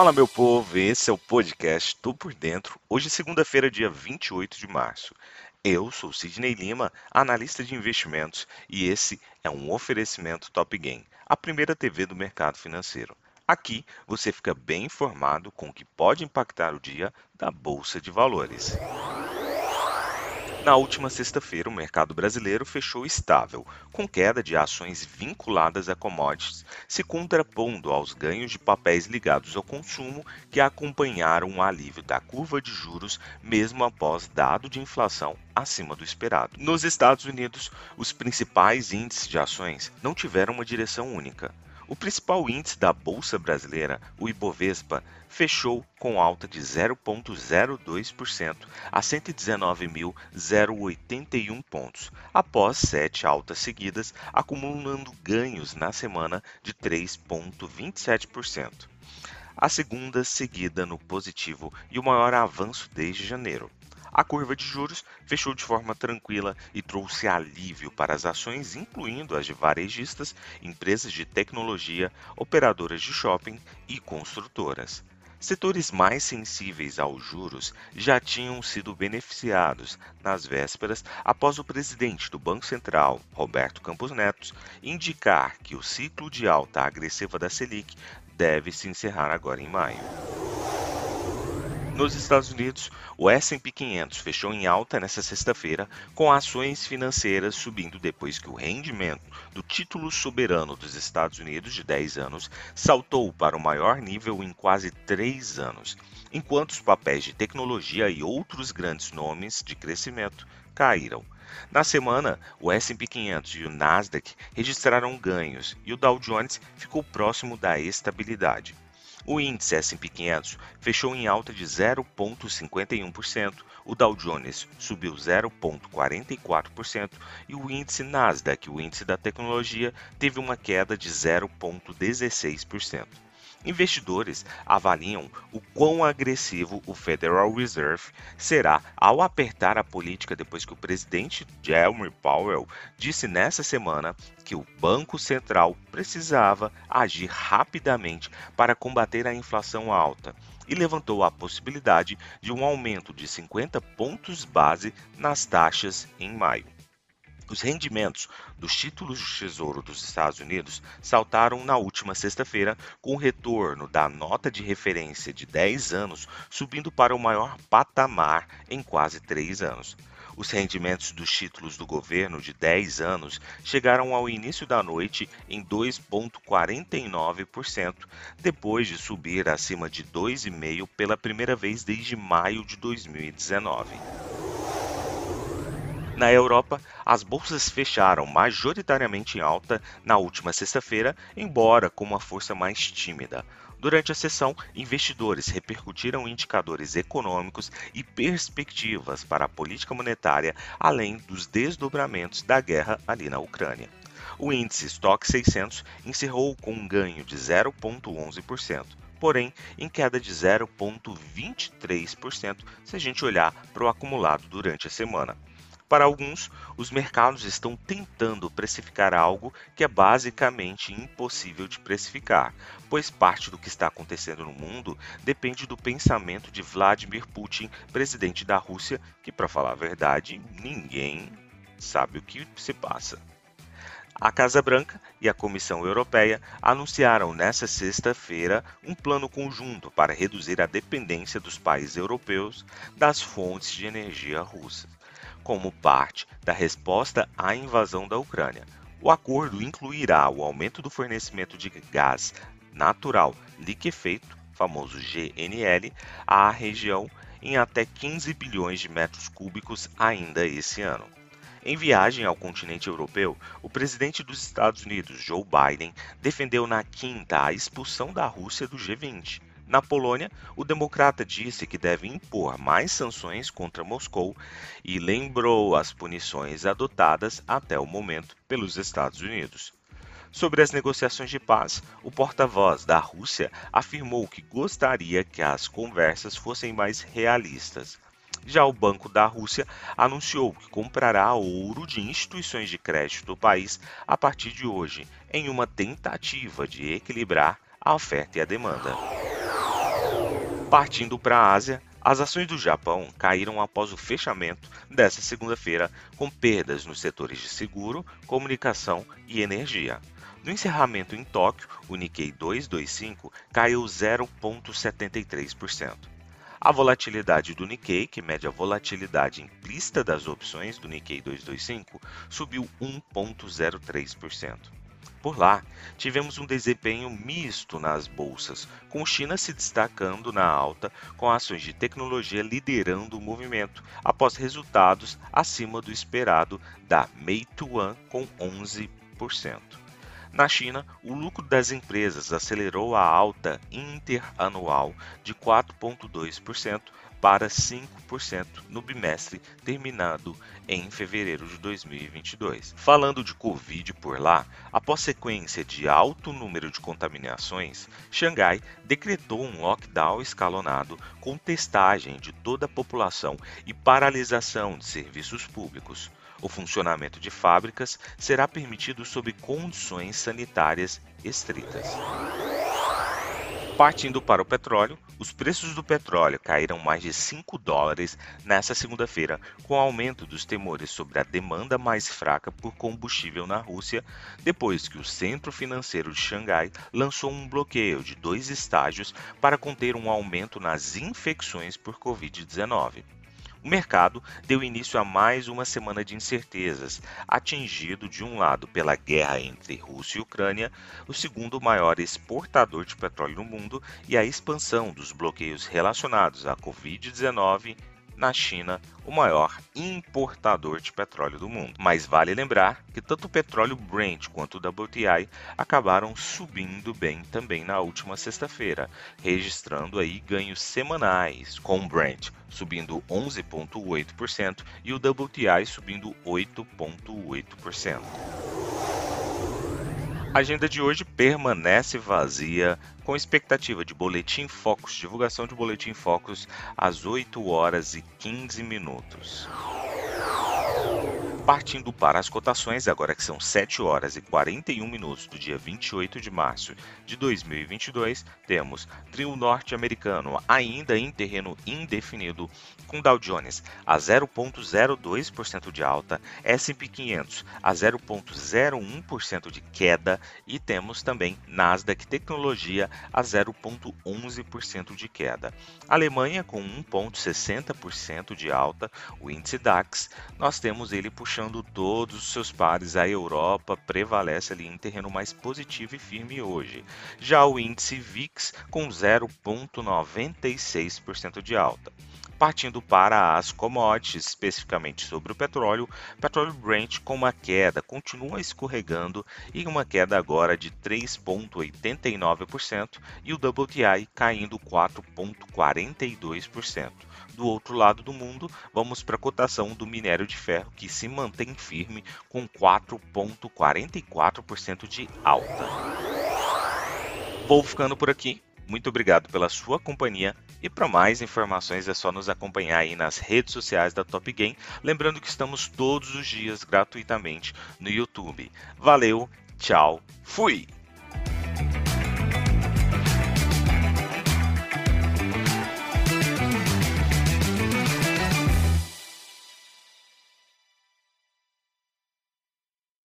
Fala meu povo, esse é o podcast Tô por Dentro. Hoje segunda-feira, dia 28 de março. Eu sou Sidney Lima, analista de investimentos, e esse é um oferecimento Top Game, a primeira TV do mercado financeiro. Aqui você fica bem informado com o que pode impactar o dia da Bolsa de Valores. Na última sexta-feira, o mercado brasileiro fechou estável, com queda de ações vinculadas a commodities, se contrapondo aos ganhos de papéis ligados ao consumo que acompanharam o alívio da curva de juros mesmo após dado de inflação acima do esperado. Nos Estados Unidos, os principais índices de ações não tiveram uma direção única. O principal índice da Bolsa Brasileira, o Ibovespa, fechou com alta de 0,02% a 119.081 pontos, após sete altas seguidas, acumulando ganhos na semana de 3,27%. A segunda seguida no positivo e o maior avanço desde janeiro. A curva de juros fechou de forma tranquila e trouxe alívio para as ações, incluindo as de varejistas, empresas de tecnologia, operadoras de shopping e construtoras. Setores mais sensíveis aos juros já tinham sido beneficiados nas vésperas após o presidente do Banco Central, Roberto Campos Neto, indicar que o ciclo de alta agressiva da Selic deve se encerrar agora em maio. Nos Estados Unidos, o S&P 500 fechou em alta nesta sexta-feira, com ações financeiras subindo depois que o rendimento do título soberano dos Estados Unidos de 10 anos saltou para o maior nível em quase três anos, enquanto os papéis de tecnologia e outros grandes nomes de crescimento caíram. Na semana, o S&P 500 e o Nasdaq registraram ganhos e o Dow Jones ficou próximo da estabilidade. O índice S&P 500 fechou em alta de 0,51%, o Dow Jones subiu 0,44% e o índice Nasdaq, o índice da tecnologia, teve uma queda de 0,16%. Investidores avaliam o quão agressivo o Federal Reserve será ao apertar a política depois que o presidente Jeremy Powell disse nessa semana que o Banco Central precisava agir rapidamente para combater a inflação alta e levantou a possibilidade de um aumento de 50 pontos base nas taxas em maio. Os rendimentos dos títulos de tesouro dos Estados Unidos saltaram na última sexta-feira, com o retorno da nota de referência de 10 anos subindo para o maior patamar em quase três anos. Os rendimentos dos títulos do governo de 10 anos chegaram ao início da noite em 2,49%, depois de subir acima de 2,5% pela primeira vez desde maio de 2019. Na Europa, as bolsas fecharam majoritariamente em alta na última sexta-feira, embora com uma força mais tímida. Durante a sessão, investidores repercutiram indicadores econômicos e perspectivas para a política monetária, além dos desdobramentos da guerra ali na Ucrânia. O índice Stock 600 encerrou com um ganho de 0,11% porém em queda de 0,23% se a gente olhar para o acumulado durante a semana. Para alguns, os mercados estão tentando precificar algo que é basicamente impossível de precificar, pois parte do que está acontecendo no mundo depende do pensamento de Vladimir Putin, presidente da Rússia, que, para falar a verdade, ninguém sabe o que se passa. A Casa Branca e a Comissão Europeia anunciaram nesta sexta-feira um plano conjunto para reduzir a dependência dos países europeus das fontes de energia russas como parte da resposta à invasão da Ucrânia. O acordo incluirá o aumento do fornecimento de gás natural liquefeito, famoso GNL, à região em até 15 bilhões de metros cúbicos ainda esse ano. Em viagem ao continente europeu, o presidente dos Estados Unidos, Joe Biden, defendeu na quinta a expulsão da Rússia do G20 na Polônia, o democrata disse que deve impor mais sanções contra Moscou e lembrou as punições adotadas até o momento pelos Estados Unidos. Sobre as negociações de paz, o porta-voz da Rússia afirmou que gostaria que as conversas fossem mais realistas. Já o Banco da Rússia anunciou que comprará ouro de instituições de crédito do país a partir de hoje, em uma tentativa de equilibrar a oferta e a demanda. Partindo para a Ásia, as ações do Japão caíram após o fechamento desta segunda-feira, com perdas nos setores de seguro, comunicação e energia. No encerramento em Tóquio, o Nikkei 225 caiu 0,73%. A volatilidade do Nikkei, que mede a volatilidade implícita das opções do Nikkei 225, subiu 1,03%. Por lá, tivemos um desempenho misto nas bolsas, com China se destacando na alta, com ações de tecnologia liderando o movimento, após resultados acima do esperado da Meituan com 11%. Na China, o lucro das empresas acelerou a alta interanual de 4,2% para 5% no bimestre terminado em fevereiro de 2022. Falando de Covid por lá, após sequência de alto número de contaminações, Xangai decretou um lockdown escalonado com testagem de toda a população e paralisação de serviços públicos. O funcionamento de fábricas será permitido sob condições sanitárias estritas. Partindo para o petróleo, os preços do petróleo caíram mais de 5 dólares nesta segunda-feira, com o aumento dos temores sobre a demanda mais fraca por combustível na Rússia, depois que o Centro Financeiro de Xangai lançou um bloqueio de dois estágios para conter um aumento nas infecções por Covid-19. O mercado deu início a mais uma semana de incertezas, atingido de um lado pela guerra entre Rússia e Ucrânia, o segundo maior exportador de petróleo no mundo, e a expansão dos bloqueios relacionados à Covid-19 na China, o maior importador de petróleo do mundo. Mas vale lembrar que tanto o petróleo Brent quanto o WTI acabaram subindo bem também na última sexta-feira, registrando aí ganhos semanais, com o Brent subindo 11,8% e o WTI subindo 8,8%. A agenda de hoje permanece vazia, com expectativa de Boletim Focus, divulgação de Boletim Focus às 8 horas e 15 minutos. Partindo para as cotações, agora que são 7 horas e 41 minutos do dia 28 de março de 2022, temos trio norte-americano ainda em terreno indefinido, com Dow Jones a 0,02% de alta, S&P 500 a 0,01% de queda e temos também Nasdaq Tecnologia a 0,11% de queda. Alemanha com 1,60% de alta, o índice DAX, nós temos ele puxando puxando todos os seus pares, a Europa prevalece ali em terreno mais positivo e firme hoje. Já o índice VIX com 0,96% de alta. Partindo para as commodities, especificamente sobre o petróleo, petróleo Brent com uma queda, continua escorregando e uma queda agora de 3,89% e o WTI caindo 4,42%. Do outro lado do mundo, vamos para a cotação do minério de ferro que se mantém firme com 4,44% de alta. Vou ficando por aqui. Muito obrigado pela sua companhia e para mais informações é só nos acompanhar aí nas redes sociais da Top Game, lembrando que estamos todos os dias gratuitamente no YouTube. Valeu, tchau, fui!